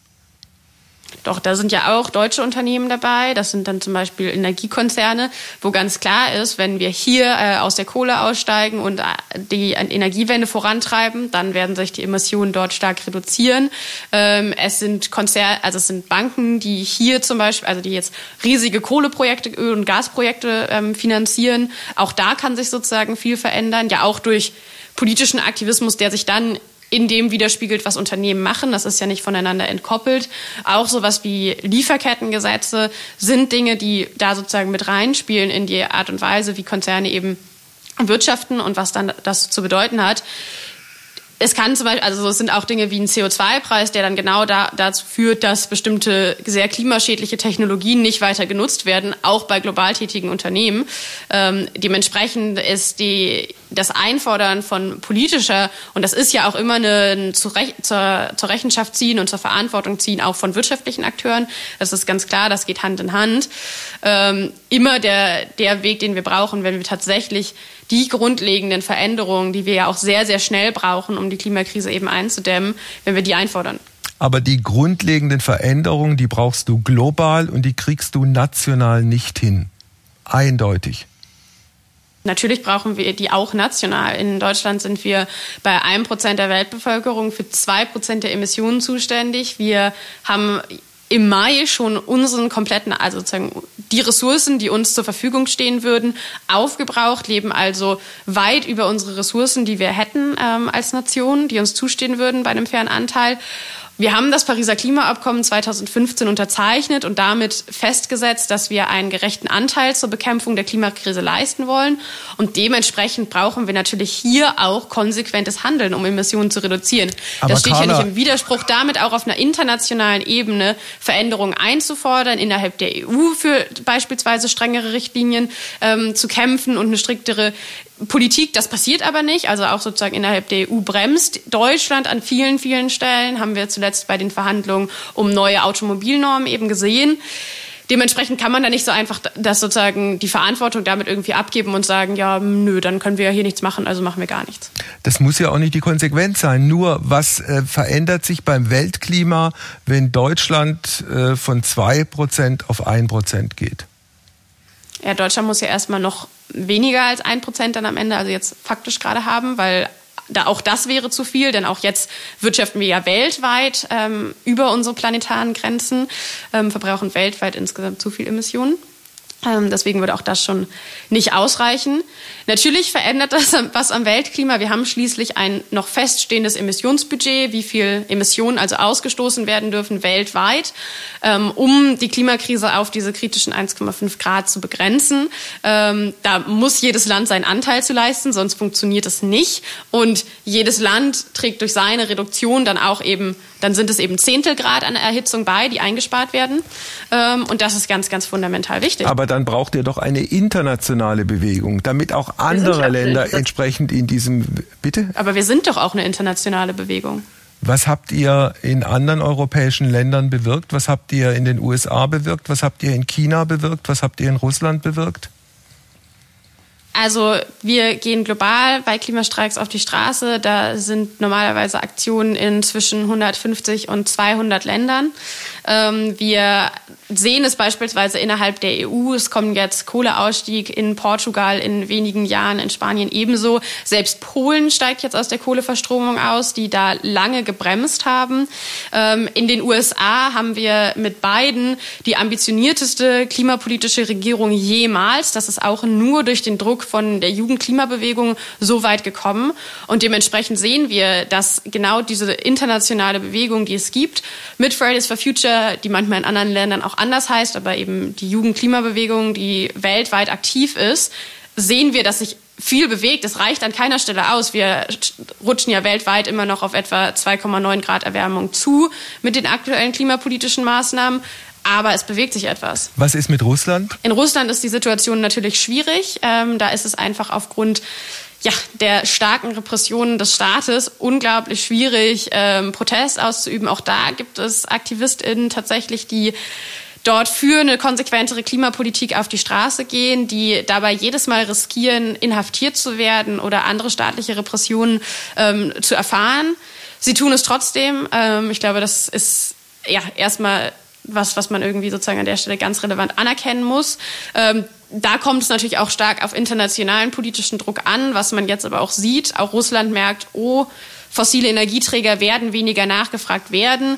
Doch, da sind ja auch deutsche Unternehmen dabei. Das sind dann zum Beispiel Energiekonzerne, wo ganz klar ist, wenn wir hier äh, aus der Kohle aussteigen und äh, die Energiewende vorantreiben, dann werden sich die Emissionen dort stark reduzieren. Ähm, es sind Konzerne, also es sind Banken, die hier zum Beispiel, also die jetzt riesige Kohleprojekte, Öl- und Gasprojekte ähm, finanzieren. Auch da kann sich sozusagen viel verändern. Ja, auch durch politischen Aktivismus, der sich dann in dem widerspiegelt, was Unternehmen machen. Das ist ja nicht voneinander entkoppelt. Auch sowas wie Lieferkettengesetze sind Dinge, die da sozusagen mit reinspielen in die Art und Weise, wie Konzerne eben wirtschaften und was dann das zu bedeuten hat es kann zum Beispiel, also es sind auch Dinge wie ein CO2-Preis, der dann genau da, dazu führt, dass bestimmte sehr klimaschädliche Technologien nicht weiter genutzt werden, auch bei global tätigen Unternehmen. Ähm, dementsprechend ist die, das Einfordern von politischer, und das ist ja auch immer eine, ein zur, zur, zur Rechenschaft ziehen und zur Verantwortung ziehen, auch von wirtschaftlichen Akteuren, das ist ganz klar, das geht Hand in Hand, ähm, immer der, der Weg, den wir brauchen, wenn wir tatsächlich die grundlegenden Veränderungen, die wir ja auch sehr, sehr schnell brauchen, um die Klimakrise eben einzudämmen, wenn wir die einfordern. Aber die grundlegenden Veränderungen, die brauchst du global und die kriegst du national nicht hin. Eindeutig. Natürlich brauchen wir die auch national. In Deutschland sind wir bei einem Prozent der Weltbevölkerung für zwei Prozent der Emissionen zuständig. Wir haben im Mai schon unseren kompletten, also sozusagen die Ressourcen, die uns zur Verfügung stehen würden, aufgebraucht, leben also weit über unsere Ressourcen, die wir hätten ähm, als Nation, die uns zustehen würden bei einem fairen Anteil. Wir haben das Pariser Klimaabkommen 2015 unterzeichnet und damit festgesetzt, dass wir einen gerechten Anteil zur Bekämpfung der Klimakrise leisten wollen. Und dementsprechend brauchen wir natürlich hier auch konsequentes Handeln, um Emissionen zu reduzieren. Aber das steht Carla, ja nicht im Widerspruch damit, auch auf einer internationalen Ebene Veränderungen einzufordern, innerhalb der EU für beispielsweise strengere Richtlinien ähm, zu kämpfen und eine striktere Politik, das passiert aber nicht. Also auch sozusagen innerhalb der EU bremst Deutschland an vielen, vielen Stellen. Haben wir zuletzt bei den Verhandlungen um neue Automobilnormen eben gesehen. Dementsprechend kann man da nicht so einfach das sozusagen die Verantwortung damit irgendwie abgeben und sagen, ja, nö, dann können wir ja hier nichts machen, also machen wir gar nichts. Das muss ja auch nicht die Konsequenz sein. Nur was äh, verändert sich beim Weltklima, wenn Deutschland äh, von zwei Prozent auf ein Prozent geht? Ja, Deutschland muss ja erstmal noch weniger als ein Prozent dann am Ende, also jetzt faktisch gerade haben, weil da auch das wäre zu viel, denn auch jetzt wirtschaften wir ja weltweit ähm, über unsere planetaren Grenzen, ähm, verbrauchen weltweit insgesamt zu viel Emissionen. Ähm, deswegen würde auch das schon nicht ausreichen. Natürlich verändert das was am Weltklima. Wir haben schließlich ein noch feststehendes Emissionsbudget, wie viel Emissionen also ausgestoßen werden dürfen weltweit, ähm, um die Klimakrise auf diese kritischen 1,5 Grad zu begrenzen. Ähm, da muss jedes Land seinen Anteil zu leisten, sonst funktioniert es nicht. Und jedes Land trägt durch seine Reduktion dann auch eben dann sind es eben Zehntelgrad an Erhitzung bei, die eingespart werden. Und das ist ganz, ganz fundamental wichtig. Aber dann braucht ihr doch eine internationale Bewegung, damit auch andere Länder entsprechend in diesem. Bitte? Aber wir sind doch auch eine internationale Bewegung. Was habt ihr in anderen europäischen Ländern bewirkt? Was habt ihr in den USA bewirkt? Was habt ihr in China bewirkt? Was habt ihr in Russland bewirkt? Also wir gehen global bei Klimastreiks auf die Straße. Da sind normalerweise Aktionen in zwischen 150 und 200 Ländern. Ähm, wir sehen es beispielsweise innerhalb der EU. Es kommt jetzt Kohleausstieg in Portugal in wenigen Jahren, in Spanien ebenso. Selbst Polen steigt jetzt aus der Kohleverstromung aus, die da lange gebremst haben. Ähm, in den USA haben wir mit beiden die ambitionierteste klimapolitische Regierung jemals. Das ist auch nur durch den Druck von der Jugendklimabewegung so weit gekommen. Und dementsprechend sehen wir, dass genau diese internationale Bewegung, die es gibt, mit Fridays for Future, die manchmal in anderen Ländern auch anders heißt, aber eben die Jugendklimabewegung, die weltweit aktiv ist, sehen wir, dass sich viel bewegt. Es reicht an keiner Stelle aus. Wir rutschen ja weltweit immer noch auf etwa 2,9 Grad Erwärmung zu mit den aktuellen klimapolitischen Maßnahmen aber es bewegt sich etwas. Was ist mit Russland? In Russland ist die Situation natürlich schwierig. Ähm, da ist es einfach aufgrund ja, der starken Repressionen des Staates unglaublich schwierig, ähm, Protest auszuüben. Auch da gibt es AktivistInnen tatsächlich, die dort für eine konsequentere Klimapolitik auf die Straße gehen, die dabei jedes Mal riskieren, inhaftiert zu werden oder andere staatliche Repressionen ähm, zu erfahren. Sie tun es trotzdem. Ähm, ich glaube, das ist ja erstmal was, was man irgendwie sozusagen an der Stelle ganz relevant anerkennen muss. Ähm, da kommt es natürlich auch stark auf internationalen politischen Druck an, was man jetzt aber auch sieht. Auch Russland merkt, oh, fossile Energieträger werden weniger nachgefragt werden.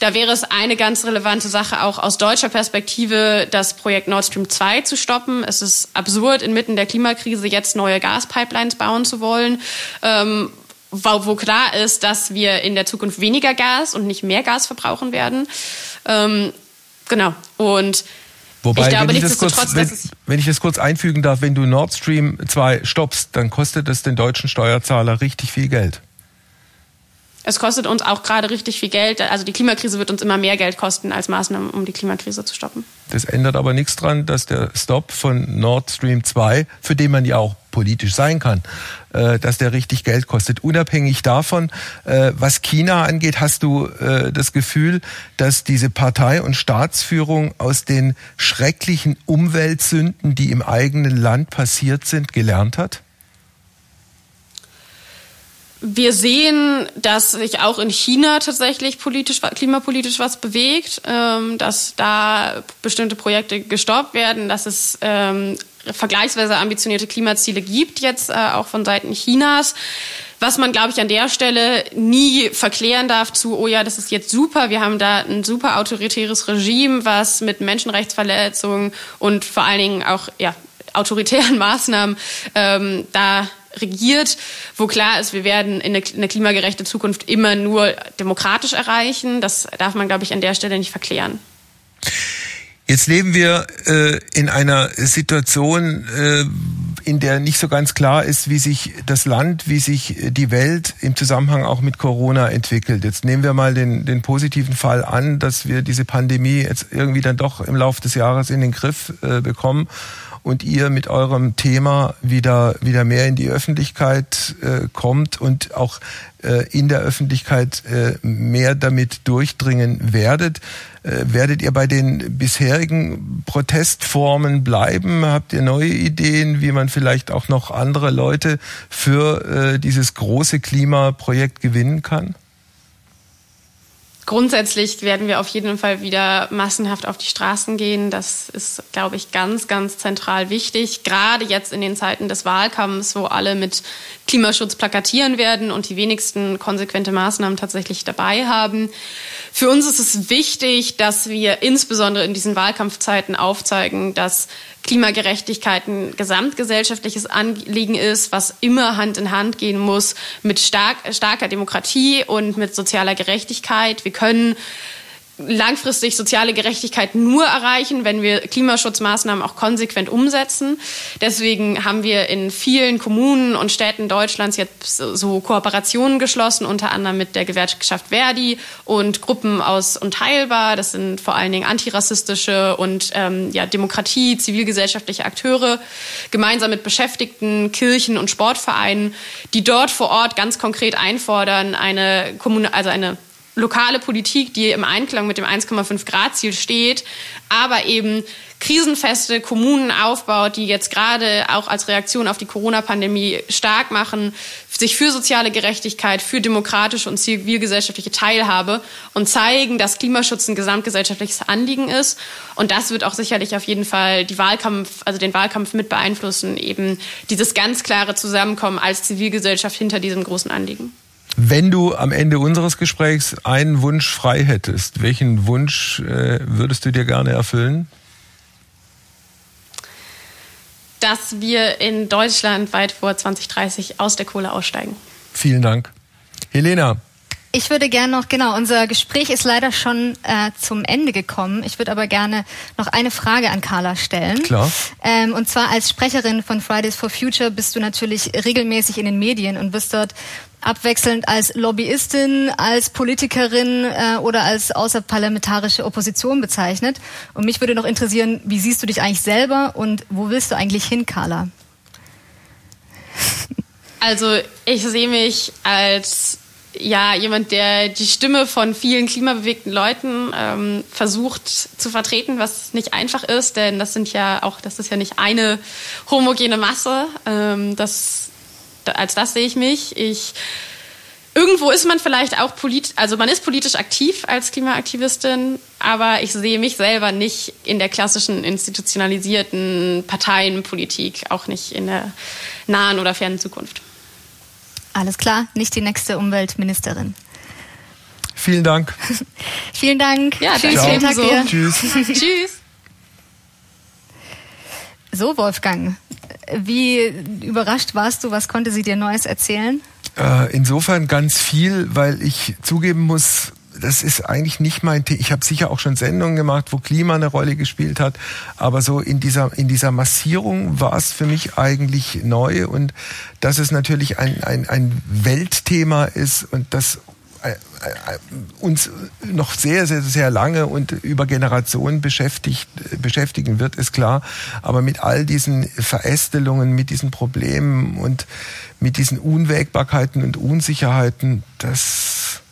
Da wäre es eine ganz relevante Sache auch aus deutscher Perspektive, das Projekt Nord Stream 2 zu stoppen. Es ist absurd, inmitten der Klimakrise jetzt neue Gaspipelines bauen zu wollen. Ähm, wo, wo klar ist, dass wir in der Zukunft weniger Gas und nicht mehr Gas verbrauchen werden. Ähm, genau. Und Wobei, ich glaube, wenn, ich das kurz, wenn, wenn, ich das kurz einfügen darf, wenn du Nord Stream 2 stoppst, dann kostet das den deutschen Steuerzahler richtig viel Geld. Es kostet uns auch gerade richtig viel Geld. Also die Klimakrise wird uns immer mehr Geld kosten als Maßnahmen, um die Klimakrise zu stoppen. Das ändert aber nichts dran, dass der Stop von Nord Stream 2, für den man ja auch politisch sein kann, äh, dass der richtig Geld kostet. Unabhängig davon, äh, was China angeht, hast du äh, das Gefühl, dass diese Partei- und Staatsführung aus den schrecklichen Umweltsünden, die im eigenen Land passiert sind, gelernt hat? Wir sehen, dass sich auch in China tatsächlich politisch, klimapolitisch was bewegt, ähm, dass da bestimmte Projekte gestoppt werden, dass es ähm, vergleichsweise ambitionierte Klimaziele gibt, jetzt äh, auch von Seiten Chinas. Was man, glaube ich, an der Stelle nie verklären darf zu, oh ja, das ist jetzt super, wir haben da ein super autoritäres Regime, was mit Menschenrechtsverletzungen und vor allen Dingen auch ja, autoritären Maßnahmen ähm, da regiert, wo klar ist, wir werden in eine, klimagerechte Zukunft immer nur demokratisch erreichen. Das darf man, glaube ich, an der Stelle nicht verklären. Jetzt leben wir äh, in einer Situation, äh, in der nicht so ganz klar ist, wie sich das Land, wie sich die Welt im Zusammenhang auch mit Corona entwickelt. Jetzt nehmen wir mal den, den positiven Fall an, dass wir diese Pandemie jetzt irgendwie dann doch im Laufe des Jahres in den Griff äh, bekommen und ihr mit eurem Thema wieder, wieder mehr in die Öffentlichkeit äh, kommt und auch äh, in der Öffentlichkeit äh, mehr damit durchdringen werdet. Äh, werdet ihr bei den bisherigen Protestformen bleiben? Habt ihr neue Ideen, wie man vielleicht auch noch andere Leute für äh, dieses große Klimaprojekt gewinnen kann? Grundsätzlich werden wir auf jeden Fall wieder massenhaft auf die Straßen gehen. Das ist, glaube ich, ganz, ganz zentral wichtig. Gerade jetzt in den Zeiten des Wahlkampfs, wo alle mit Klimaschutz plakatieren werden und die wenigsten konsequente Maßnahmen tatsächlich dabei haben. Für uns ist es wichtig, dass wir insbesondere in diesen Wahlkampfzeiten aufzeigen, dass Klimagerechtigkeit ein gesamtgesellschaftliches Anliegen ist, was immer Hand in Hand gehen muss mit stark, starker Demokratie und mit sozialer Gerechtigkeit. Wir können langfristig soziale Gerechtigkeit nur erreichen, wenn wir Klimaschutzmaßnahmen auch konsequent umsetzen. Deswegen haben wir in vielen Kommunen und Städten Deutschlands jetzt so Kooperationen geschlossen, unter anderem mit der Gewerkschaft Verdi und Gruppen aus Unteilbar. Das sind vor allen Dingen antirassistische und ähm, ja, Demokratie, zivilgesellschaftliche Akteure, gemeinsam mit Beschäftigten, Kirchen und Sportvereinen, die dort vor Ort ganz konkret einfordern, eine Kommune, also eine lokale Politik, die im Einklang mit dem 1,5 Grad Ziel steht, aber eben krisenfeste Kommunen aufbaut, die jetzt gerade auch als Reaktion auf die Corona-Pandemie stark machen, sich für soziale Gerechtigkeit, für demokratische und zivilgesellschaftliche Teilhabe und zeigen, dass Klimaschutz ein gesamtgesellschaftliches Anliegen ist. Und das wird auch sicherlich auf jeden Fall die Wahlkampf, also den Wahlkampf mit beeinflussen, eben dieses ganz klare Zusammenkommen als Zivilgesellschaft hinter diesem großen Anliegen. Wenn du am Ende unseres Gesprächs einen Wunsch frei hättest, welchen Wunsch äh, würdest du dir gerne erfüllen? Dass wir in Deutschland weit vor 2030 aus der Kohle aussteigen. Vielen Dank. Helena, ich würde gerne noch, genau, unser Gespräch ist leider schon äh, zum Ende gekommen. Ich würde aber gerne noch eine Frage an Carla stellen. Klar. Ähm, und zwar als Sprecherin von Fridays for Future bist du natürlich regelmäßig in den Medien und wirst dort abwechselnd als Lobbyistin, als Politikerin äh, oder als außerparlamentarische Opposition bezeichnet. Und mich würde noch interessieren, wie siehst du dich eigentlich selber und wo willst du eigentlich hin, Carla? Also ich sehe mich als ja, jemand, der die Stimme von vielen klimabewegten Leuten ähm, versucht zu vertreten, was nicht einfach ist, denn das sind ja auch, das ist ja nicht eine homogene Masse. Ähm, das, als das sehe ich mich. Ich irgendwo ist man vielleicht auch politisch, also man ist politisch aktiv als Klimaaktivistin, aber ich sehe mich selber nicht in der klassischen institutionalisierten Parteienpolitik, auch nicht in der nahen oder fernen Zukunft. Alles klar, nicht die nächste Umweltministerin. Vielen Dank. vielen Dank. Ja, Tschüss, vielen Tag dir. Tschüss. Tschüss. So, Wolfgang, wie überrascht warst du? Was konnte sie dir Neues erzählen? Äh, insofern ganz viel, weil ich zugeben muss, das ist eigentlich nicht mein Thema. Ich habe sicher auch schon Sendungen gemacht, wo Klima eine Rolle gespielt hat, aber so in dieser in dieser Massierung war es für mich eigentlich neu und dass es natürlich ein ein, ein Weltthema ist und das uns noch sehr, sehr, sehr lange und über Generationen beschäftigt, beschäftigen wird, ist klar. Aber mit all diesen Verästelungen, mit diesen Problemen und mit diesen Unwägbarkeiten und Unsicherheiten, das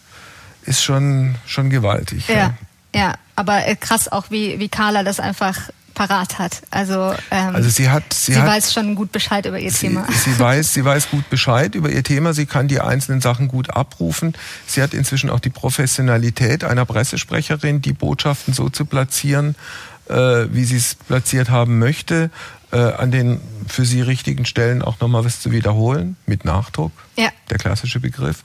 ist schon, schon gewaltig. Ja, ja, ja aber äh, krass auch, wie, wie Carla das einfach parat hat. Also, ähm, also sie hat, sie, sie hat, weiß schon gut Bescheid über ihr sie, Thema. Sie weiß, sie weiß gut Bescheid über ihr Thema. Sie kann die einzelnen Sachen gut abrufen. Sie hat inzwischen auch die Professionalität einer Pressesprecherin, die Botschaften so zu platzieren, äh, wie sie es platziert haben möchte äh, an den für Sie richtigen Stellen auch nochmal was zu wiederholen, mit Nachdruck. Ja. Der klassische Begriff.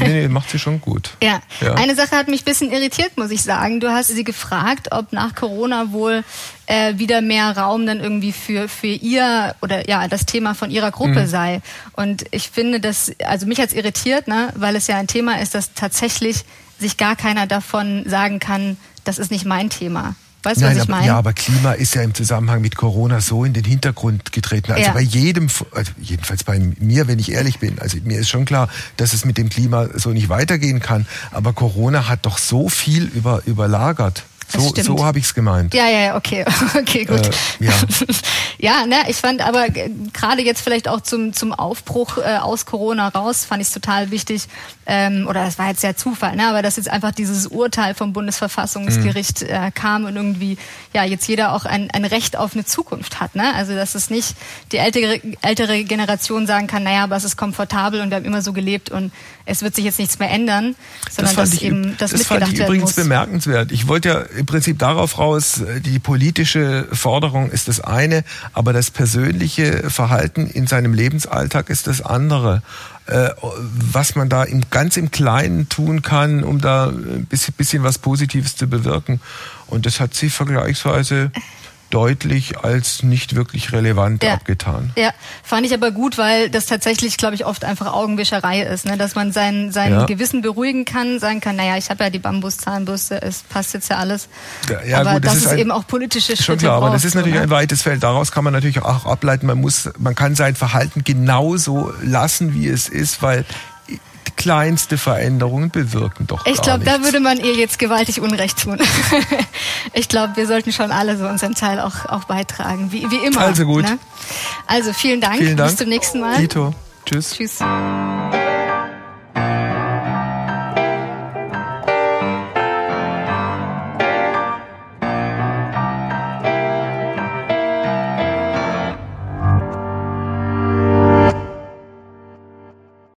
Nee, nee, macht sie schon gut. Ja. ja. Eine Sache hat mich ein bisschen irritiert, muss ich sagen. Du hast sie gefragt, ob nach Corona wohl äh, wieder mehr Raum dann irgendwie für, für ihr oder ja, das Thema von ihrer Gruppe mhm. sei. Und ich finde das, also mich hat's irritiert, ne, weil es ja ein Thema ist, das tatsächlich sich gar keiner davon sagen kann, das ist nicht mein Thema. Weißt du, was ich aber, meine? Ja, aber Klima ist ja im Zusammenhang mit Corona so in den Hintergrund getreten. Also ja. bei jedem, also jedenfalls bei mir, wenn ich ehrlich bin, also mir ist schon klar, dass es mit dem Klima so nicht weitergehen kann. Aber Corona hat doch so viel über, überlagert. So, so habe ich es gemeint. Ja, ja, okay, okay, gut. Äh, ja, ja ne, ich fand aber gerade jetzt vielleicht auch zum, zum Aufbruch äh, aus Corona raus, fand ich es total wichtig, ähm, oder das war jetzt ja Zufall, ne, aber dass jetzt einfach dieses Urteil vom Bundesverfassungsgericht mhm. äh, kam und irgendwie, ja, jetzt jeder auch ein, ein Recht auf eine Zukunft hat. Ne? Also dass es nicht die ältere, ältere Generation sagen kann, naja, aber es ist komfortabel und wir haben immer so gelebt und es wird sich jetzt nichts mehr ändern, sondern das dass ich, eben das, das mitgedacht fand ich übrigens bemerkenswert. Ich wollte ja im Prinzip darauf raus, die politische Forderung ist das eine, aber das persönliche Verhalten in seinem Lebensalltag ist das andere. Äh, was man da im, ganz im Kleinen tun kann, um da ein bisschen, bisschen was Positives zu bewirken. Und das hat sie vergleichsweise deutlich als nicht wirklich relevant ja. abgetan. Ja, fand ich aber gut, weil das tatsächlich, glaube ich, oft einfach Augenwischerei ist, ne? dass man sein, sein ja. Gewissen beruhigen kann, sagen kann, naja, ich habe ja die Bambuszahnbürste, es passt jetzt ja alles. Ja, aber gut, das, das ist, ein, eben auch politische Schritte Schon klar, aber das ist natürlich ne? ein weites Feld. Daraus kann man natürlich auch ableiten, man muss, man kann sein Verhalten genauso lassen, wie es ist, weil kleinste Veränderungen bewirken doch. Ich glaube, da würde man ihr jetzt gewaltig Unrecht tun. ich glaube, wir sollten schon alle so unseren Teil auch, auch beitragen, wie, wie immer. Also gut. Ne? Also vielen Dank. Vielen Dank. Bis zum nächsten Mal. Tito. Tschüss. Tschüss.